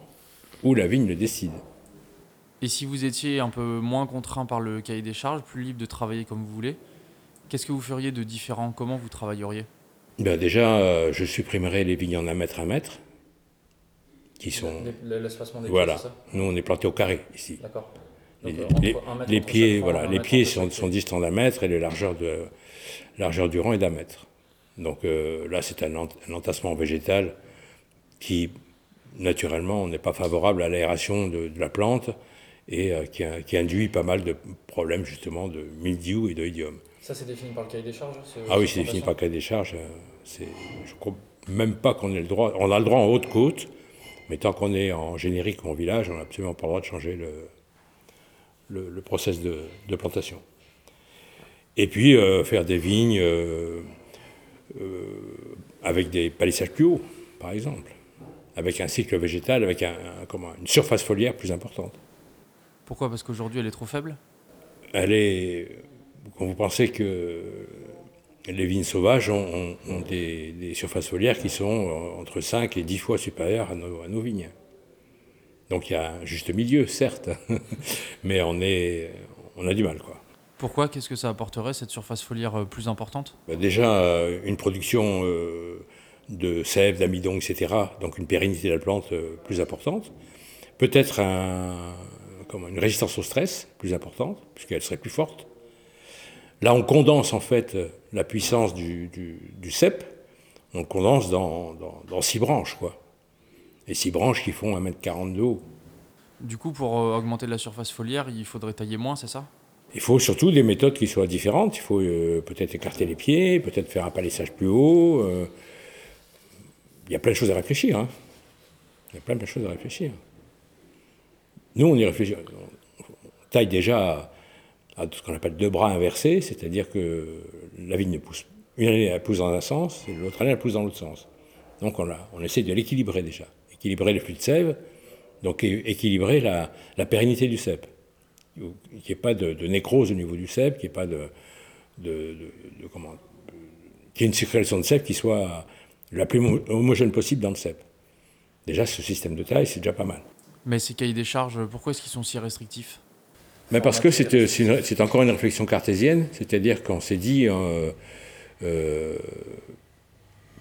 où la vigne le décide. Et si vous étiez un peu moins contraint par le cahier des charges, plus libre de travailler comme vous voulez, qu'est-ce que vous feriez de différent? Comment vous travailleriez? Ben Déjà, euh, je supprimerais les vignes en un mètre à mètre. Qui sont... L'espacement des Voilà. ça Nous, on est planté au carré ici. D'accord. Les, les, pieds, voilà, les pieds sont, sont distants d'un mètre et les largeurs, de, largeur du rang est d'un mètre. Donc euh, là, c'est un, un, entassement végétal qui, naturellement, n'est pas favorable à l'aération de, de, la plante et euh, qui, induit pas mal de problèmes justement de mildiou et d'oïdium. Ça, c'est défini par le cahier des charges Ah oui, c'est défini par le cahier des charges. Euh, je ne crois même pas qu'on ait le droit. On a le droit en haute côte, mais tant qu'on est en générique ou en village, on n'a absolument pas le droit de changer le, le, process de, plantation. Et puis euh, faire des vignes avec des palissages plus hauts, par exemple, avec un cycle végétal, avec un, une surface foliaire plus importante. Pourquoi? Parce qu'aujourd'hui, elle est trop faible? Elle est. Quand vous pensez que les vignes sauvages ont, des, surfaces foliaires qui sont entre 5 et 10 fois supérieures à nos, vignes. Donc il y a un juste milieu, certes, mais on, est, on a du mal. Quoi. Pourquoi? Qu'est-ce que ça apporterait, cette surface foliaire euh, plus importante? Bah, Déjà, euh, une production euh, de sève, d'amidon, etc., donc une pérennité de la plante plus importante. Peut-être un, une résistance au stress plus importante, puisqu'elle serait plus forte. Là, on condense en fait la puissance du, du, cep, on le condense dans, dans, six branches, quoi. Et six branches qui font 1m40 de haut. Du coup, pour euh, augmenter la surface foliaire, il faudrait tailler moins, c'est ça? Il faut surtout des méthodes qui soient différentes. Il faut euh, peut-être écarter les pieds, peut-être faire un palissage plus haut. Euh. Il y a plein de choses à réfléchir. Hein. Il y a plein de choses à réfléchir. Nous, on y réfléchit. On taille déjà à, ce qu'on appelle deux bras inversés, c'est-à-dire que la vigne ne pousse Une année, elle pousse dans un sens, et l'autre année, elle pousse dans l'autre sens. Donc on, a, on essaie de l'équilibrer déjà. Équilibrer le flux de sève, donc équilibrer la, la pérennité du cep. Qu'il n'y ait pas de, nécrose au niveau du cep, qu'il n'y ait pas de, de, de comment, qu'il y ait une circulation de cep qui soit la plus homogène possible dans le cep. Déjà, ce système de taille, c'est déjà pas mal. Mais ces cahiers des charges, pourquoi est-ce qu'ils sont si restrictifs? Mais Parce que c'est encore une réflexion cartésienne, c'est-à-dire qu'on s'est dit, euh, euh,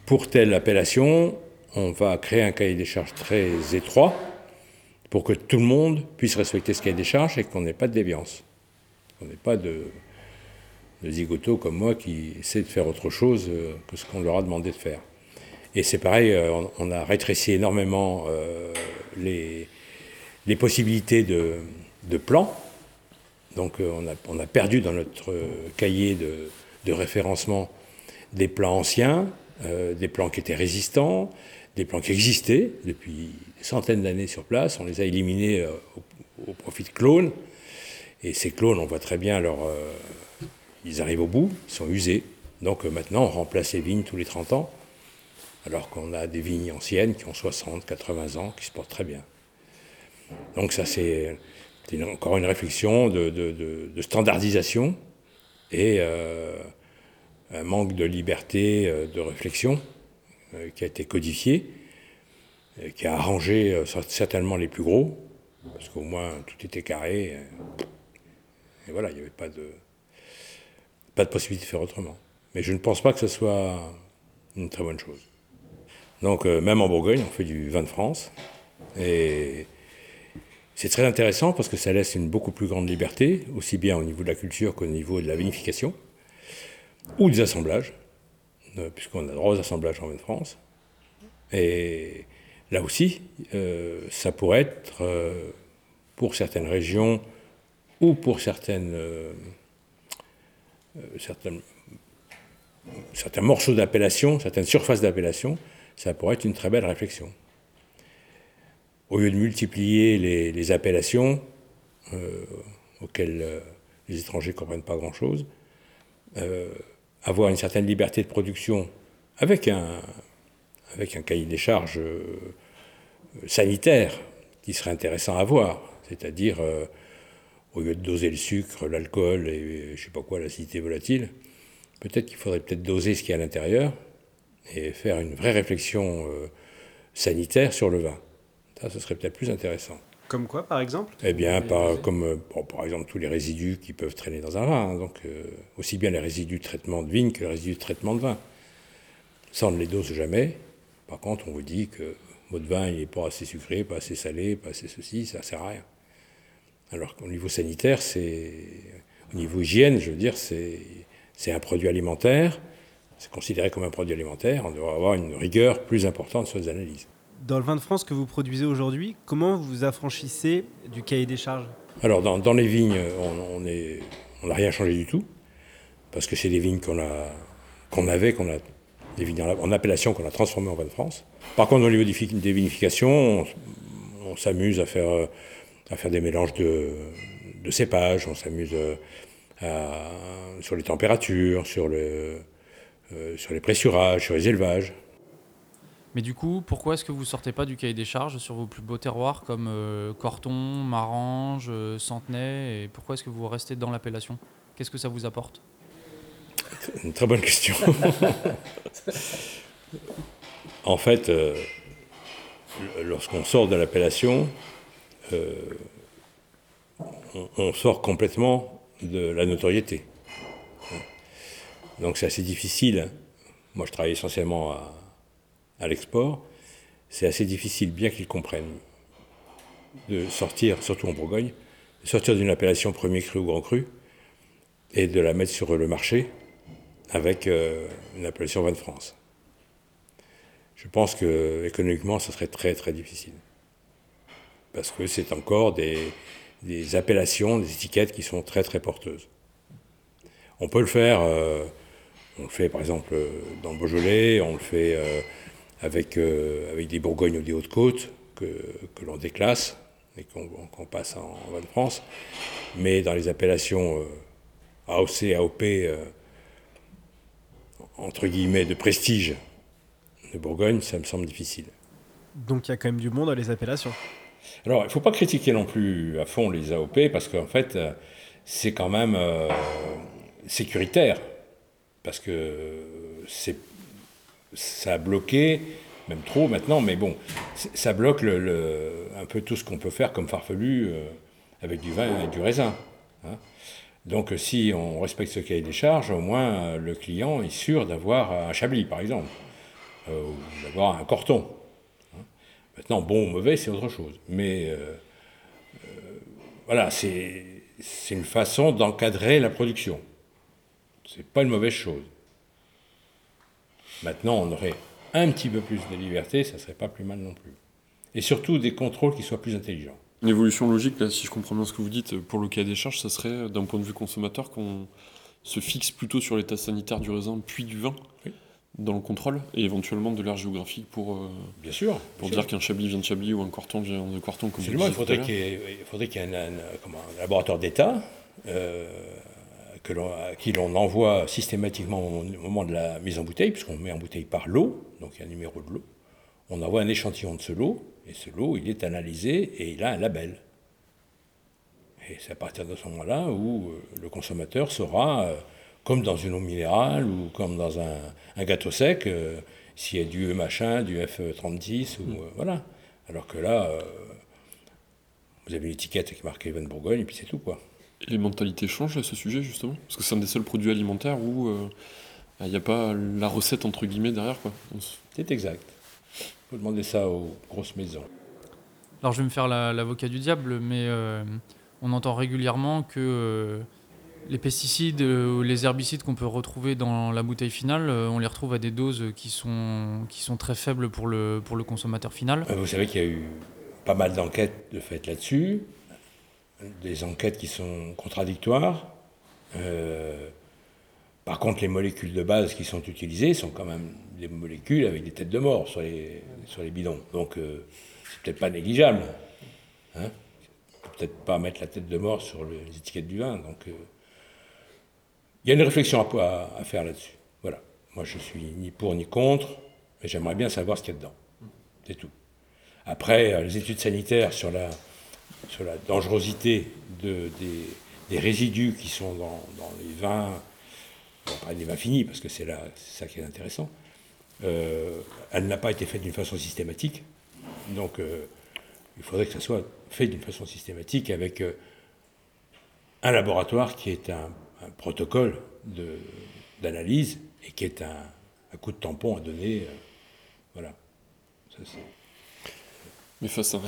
pour telle appellation, on va créer un cahier des charges très étroit pour que tout le monde puisse respecter ce cahier des charges et qu'on n'ait pas de déviance. On n'ait pas de, de comme moi qui essaie de faire autre chose euh, que ce qu'on leur a demandé de faire. Et c'est pareil, on, a rétréci énormément les, les possibilités de, de plans. Donc euh, on a, perdu dans notre cahier de, référencement des plans anciens, euh, des plans qui étaient résistants, des plans qui existaient depuis des centaines d'années sur place. On les a éliminés euh, au, profit de clones. Et ces clones, on voit très bien, ils arrivent au bout, ils sont usés. Donc maintenant, on remplace les vignes tous les 30 ans, alors qu'on a des vignes anciennes qui ont 60, 80 ans, qui se portent très bien. Donc ça, c'est encore une réflexion de, standardisation et euh, un manque de liberté euh, de réflexion euh, qui a été codifié, qui a arrangé certainement les plus gros, parce qu'au moins tout était carré. Et voilà, il n'y avait pas de, pas de possibilité de faire autrement. Mais je ne pense pas que ce soit une très bonne chose. Donc même en Bourgogne, on fait du vin de France. Et c'est très intéressant parce que ça laisse une beaucoup plus grande liberté, aussi bien au niveau de la culture qu'au niveau de la vinification, ou des assemblages, euh, puisqu'on a droit aux assemblages en de France. Et là aussi, euh, ça pourrait être, euh, pour certaines régions ou pour certaines certains morceaux d'appellation, certaines surfaces d'appellation, ça pourrait être une très belle réflexion au lieu de multiplier les, appellations euh, auxquelles euh, les étrangers ne comprennent pas grand-chose, euh, avoir une certaine liberté de production avec un, cahier des charges sanitaire qui serait intéressant à voir, c'est-à-dire au lieu de doser le sucre, l'alcool et je sais pas quoi, l'acidité volatile, peut-être qu'il faudrait peut-être doser ce qu'il y a à l'intérieur et faire une vraie réflexion sanitaire sur le vin. Ça, ce serait peut-être plus intéressant. Comme quoi, par exemple? Eh bien, par, comme euh, par exemple tous les résidus qui peuvent traîner dans un vin. Hein. donc, euh, aussi bien les résidus de traitement de vigne que les résidus de traitement de vin. Ça, on ne les dose jamais. Par contre, on vous dit que votre vin il n'est pas assez sucré, pas assez salé, pas assez ceci, ça ne sert à rien. Alors qu'au niveau sanitaire, c'est. Au niveau hygiène, je veux dire, c'est un produit alimentaire. C'est considéré comme un produit alimentaire. On devrait avoir une rigueur plus importante sur les analyses. Dans le vin de France que vous produisez aujourd'hui, comment vous affranchissez du cahier des charges? Alors, dans, les vignes, on n'a rien changé du tout, parce que c'est des vignes qu'on avait, qu'on a, des vignes en, appellation qu'on a transformées en vin de France. Par contre, au niveau vinifications, on, s'amuse à faire, des mélanges de, cépages, on s'amuse euh, sur les températures, euh, sur les pressurages, sur les élevages. Mais du coup, pourquoi est-ce que vous sortez pas du cahier des charges sur vos plus beaux terroirs comme euh, Corton, Marange, euh, Centenay Et pourquoi est-ce que vous restez dans l'appellation? Qu'est-ce que ça vous apporte? Une très bonne question. en fait, euh, lorsqu'on sort de l'appellation, on, sort complètement de la notoriété. Donc c'est assez difficile. Moi, je travaille essentiellement à à l'export, c'est assez difficile, bien qu'ils comprennent, de sortir, surtout en Bourgogne, de sortir d'une appellation premier cru ou grand cru et de la mettre sur le marché avec euh, une appellation vin de France. Je pense que économiquement, ce serait très très difficile. Parce que c'est encore des, appellations, des étiquettes qui sont très très porteuses. On peut le faire, euh, on le fait par exemple dans le Beaujolais, on le fait euh, avec, euh, avec des Bourgognes ou des Hautes-Côtes que, que l'on déclasse et qu'on passe en, en de France. Mais dans les appellations euh, AOC, AOP, euh, entre guillemets, de prestige de Bourgogne, ça me semble difficile. Donc il y a quand même du monde dans les appellations. Alors, il ne faut pas critiquer non plus à fond les AOP, parce qu'en fait, c'est quand même sécuritaire. Parce que c'est, ça a bloqué, même trop maintenant, mais bon, ça bloque un peu tout ce qu'on peut faire comme farfelu euh, avec du vin et du raisin. Hein. Donc si on respecte ce cahier des charges, au moins le client est sûr d'avoir un chablis, par exemple, ou d'avoir un corton. Maintenant, bon ou mauvais, c'est autre chose. Mais euh, euh, voilà, c'est une façon d'encadrer la production. C'est pas une mauvaise chose. Maintenant, on aurait un petit peu plus de liberté, ça serait pas plus mal non plus. Et surtout des contrôles qui soient plus intelligents. Une évolution logique, là, si je comprends bien ce que vous dites, pour le cas des charges, ça serait, d'un point de vue consommateur, qu'on se fixe plutôt sur l'état sanitaire du raisin puis du vin, dans le contrôle et éventuellement de l'aire géographique pour, euh, bien sûr, pour dire qu'un Chablis vient de Chablis ou un Corton vient de Corton. Comme Absolument, il faudrait qu'il y, ait, un, laboratoire d'État euh, à qui l'on envoie systématiquement au moment de la mise en bouteille, puisqu'on met en bouteille par lot, donc il y a un numéro de lot. On envoie un échantillon de ce lot, et ce lot, il est analysé et il a un label. Et c'est à partir de ce moment-là où euh, le consommateur saura comme dans une eau minérale ou comme dans un, gâteau sec, euh, s'il y a du machin, du F36, ou mm. euh, voilà. Alors que là, euh, vous avez une étiquette qui marque Even Bourgogne, et puis c'est tout, quoi. Les mentalités changent à ce sujet, justement Parce que c'est un des seuls produits alimentaires où il n'y a pas la recette, entre guillemets, derrière, quoi. C'est exact. Il faut demander ça aux grosses maisons. Alors, je vais me faire l'avocat du diable, mais on entend régulièrement que les pesticides euh, ou les herbicides qu'on peut retrouver dans la bouteille finale, euh, on les retrouve à des doses qui sont, qui sont très faibles pour le, pour le consommateur final. Euh, vous savez qu'il y a eu pas mal d'enquêtes de fait là-dessus, des enquêtes qui sont contradictoires. par contre, les molécules de base qui sont utilisées sont quand même des molécules avec des têtes de mort sur les, sur les bidons. Donc, c'est peut-être pas négligeable. Hein peut-être pas mettre la tête de mort sur les étiquettes du vin. Donc, il y a une réflexion à, à faire là-dessus. Voilà. Moi, je suis ni pour ni contre, mais j'aimerais bien savoir ce qu'il y a dedans. C'est tout. Après, euh, les études sanitaires sur la, sur la dangerosité de, des, résidus qui sont dans, les vins, pas des vins finis, parce que c'est ça qui est intéressant, euh, elle n'a pas été faite d'une façon systématique. Donc, euh, il faudrait que ça soit fait d'une façon systématique avec un laboratoire qui est un protocole d'analyse et qui est un, coup de tampon à donner. Euh, voilà. Mais face à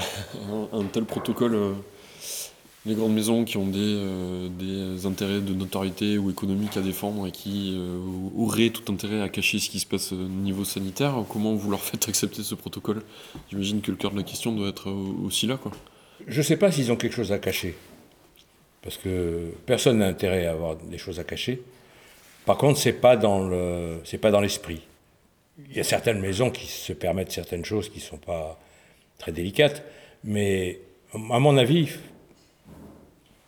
un, tel protocole, euh, les grandes maisons qui ont des, euh, des, intérêts de notoriété ou économiques à défendre et qui auraient tout intérêt à cacher ce qui se passe au niveau sanitaire, comment vous leur faites accepter ce protocole? J'imagine que le cœur de la question doit être aussi là. Quoi. Je ne sais pas s'ils ont quelque chose à cacher parce que personne n'a intérêt à avoir des choses à cacher. Par contre, le, c'est pas dans l'esprit. Il y a certaines maisons qui se permettent certaines choses qui sont pas très délicates, mais à mon avis,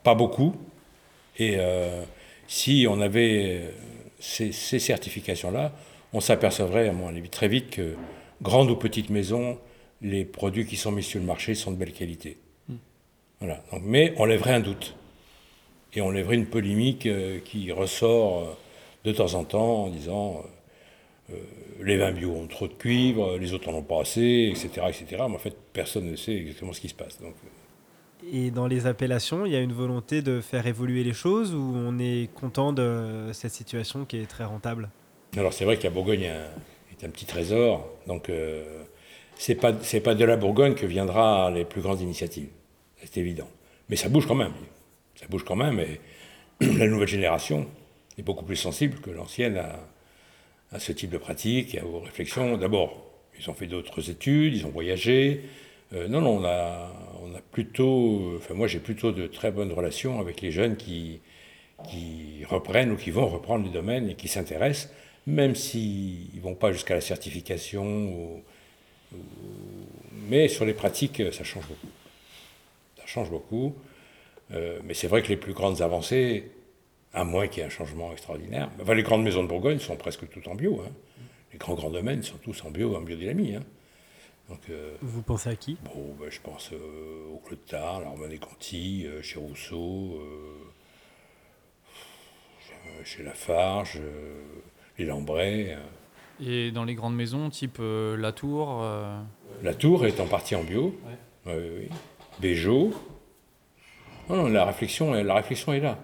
pas beaucoup. Et euh, si on avait ces, certifications-là, on s'apercevrait, à mon avis, très vite que, grande ou petite maison, les produits qui sont mis sur le marché sont de belle qualité. Hmm. Voilà. Donc, mais on lèverait un doute et on lèverait une polémique euh, qui ressort euh, de temps en temps en disant euh, les vins bio ont trop de cuivre, les autres en ont pas assez, etc., etc. Mais en fait, personne ne sait exactement ce qui se passe. Donc, et dans les appellations, il y a une volonté de faire évoluer les choses ou on est content de cette situation qui est très rentable? Alors c'est vrai que la Bourgogne est un, petit trésor, donc euh, c'est pas c'est pas de la Bourgogne que viendra les plus grandes initiatives, c'est évident. Mais ça bouge quand même ça bouge quand même, et la nouvelle génération est beaucoup plus sensible que l'ancienne à, ce type de pratique et aux réflexions. D'abord, ils ont fait d'autres études, ils ont voyagé. Euh, non, non, on a, plutôt, enfin moi j'ai plutôt de très bonnes relations avec les jeunes qui, qui reprennent ou qui vont reprendre le domaine et qui s'intéressent, même s'ils ne vont pas jusqu'à la certification. mais sur les pratiques, ça change beaucoup. Ça change beaucoup. Euh, mais c'est vrai que les plus grandes avancées, À moins qu'il y ait un changement extraordinaire. Enfin, les grandes maisons de Bourgogne sont presque toutes en bio. hein. Les grands grands domaines sont tous en bio, en biodynamie. hein. Donc, euh, Vous pensez à qui? bon, ben, je pense euh, au Clos de Tarbes, à Armand Conti, euh, chez Rousseau, euh, chez Lafarge, euh, les Lambray. euh. Et dans les grandes maisons, type euh, La Tour, euh, La Tour est en partie en bio. Oui, oui, oui. Béjot. Non, non, la réflexion, la réflexion est là.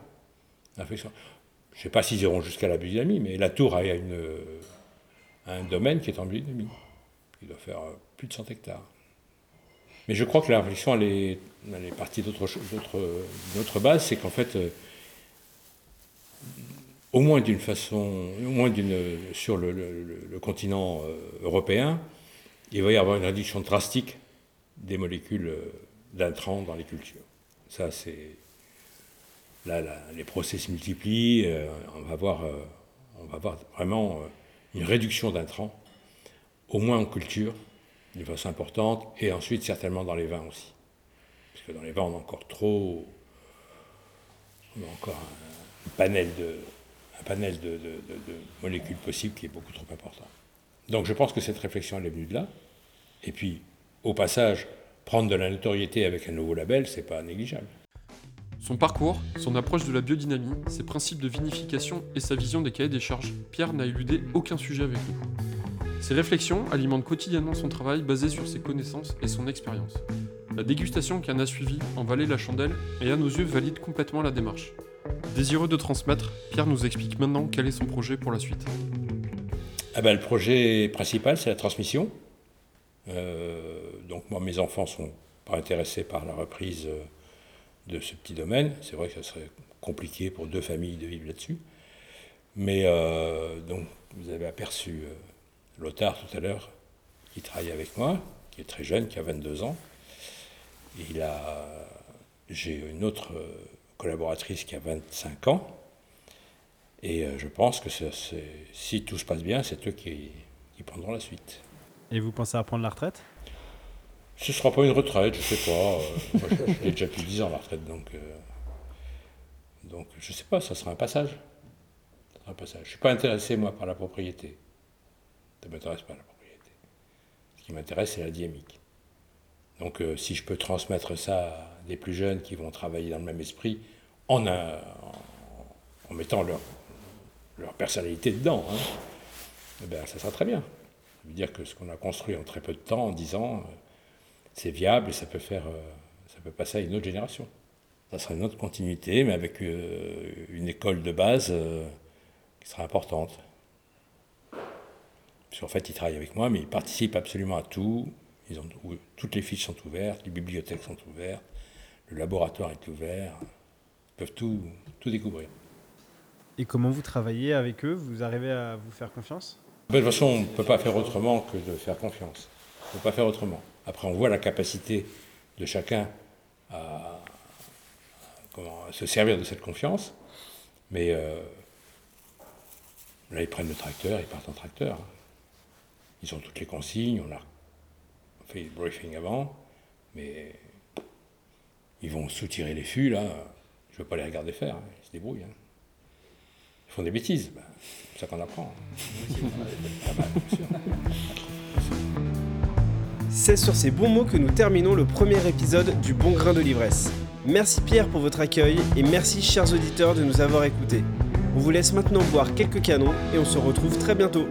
Je ne sais pas s'ils iront jusqu'à la biodynamie, mais la Tour a euh, un domaine qui est en biodynamie. Il doit faire euh, plus de 100 hectares. Mais je crois que la réflexion, elle est, elle est partie d'autre autre base, c'est qu'en fait, euh, au moins d'une façon, au moins d'une, sur le, le- continent euh, européen, il va y avoir une réduction drastique des molécules euh, d'intrants dans les cultures. Ça, c'est. Là, les procès se multiplient, euh, on, va voir, euh, on va voir vraiment euh, une réduction d'intrants, au moins en culture, d'une façon importante, et ensuite certainement dans les vins aussi. Parce que dans les vins, on a encore trop. On a encore un, panel de- de molécules possibles qui est beaucoup trop important. Donc je pense que cette réflexion, elle est venue de là. Et puis, au passage, prendre de la notoriété avec un nouveau label, c'est pas négligeable. Son parcours, son approche de la biodynamie, ses principes de vinification et sa vision des cahiers des charges, Pierre n'a éludé aucun sujet avec nous. Ses réflexions alimentent quotidiennement son travail basé sur ses connaissances et son expérience. La dégustation qui en a suivi en valait la chandelle et à nos yeux valide complètement la démarche. Désireux de transmettre, Pierre nous explique maintenant quel est son projet pour la suite. Ah ben, le projet principal, c'est la transmission. Euh, donc moi, mes enfants sont pas intéressés par la reprise euh, de ce petit domaine. C'est vrai que ce serait compliqué pour deux familles de vivre là-dessus. Mais euh, donc, vous avez aperçu euh, Lothar tout à l'heure, qui travaille avec moi, qui est très jeune, qui a 22 ans. Il a, j'ai une autre euh, collaboratrice qui a 25 ans. Et je pense que si tout se passe bien, c'est eux qui, qui prendront la suite. Et vous pensez à prendre la retraite? Ce sera pas une retraite, je sais pas. euh, moi, j'ai déjà plus de 10 ans la retraite, donc, euh, donc je sais pas, ça sera un passage. Ça sera un passage. Je ne suis pas intéressé, moi, par la propriété. Ça ne m'intéresse pas, la propriété. Ce qui m'intéresse, c'est la dynamique. Donc euh, si je peux transmettre ça à des plus jeunes qui vont travailler dans le même esprit, en, en, mettant leur, leur personnalité dedans, hein, eh ben, ça sera très bien. Ça veut dire que ce qu'on a construit en très peu de temps, en 10 ans, c'est viable et ça peut, faire, euh, ça peut passer à une autre génération. Ça sera une autre continuité, mais avec euh, une école de base euh, qui sera importante. Parce qu'en fait, ils travaillent avec moi, mais ils participent absolument à tout. Ils ont, ou- toutes les fiches sont ouvertes, les bibliothèques sont ouvertes, le laboratoire est ouvert. Ils peuvent tout, tout découvrir. Et comment vous travaillez avec eux? Vous arrivez à vous faire confiance? De toute façon, on ne peut pas faire autrement que de faire confiance. On ne peut pas faire autrement. Après, on voit la capacité de chacun à, à- comment, à se servir de cette confiance. Mais euh, là, ils prennent le tracteur, ils partent en tracteur. Ils ont toutes les consignes, on a fait le briefing avant, mais ils vont soutirer les fûts, là. Je ne veux pas les regarder faire, hein. ils se débrouillent. hein. Ils font des bêtises, ben, c'est ça qu'on apprend. Ah bien sûr. C'est sur ces bons mots que nous terminons le premier épisode du Bon Grain de l'Ivresse. Merci Pierre pour votre accueil et merci chers auditeurs de nous avoir écoutés. On vous laisse maintenant boire quelques canons et on se retrouve très bientôt.